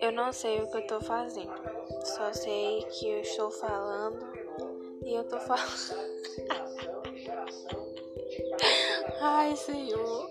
Eu não sei o que eu tô fazendo. Só sei que eu estou falando e eu tô falando. Ai, Senhor.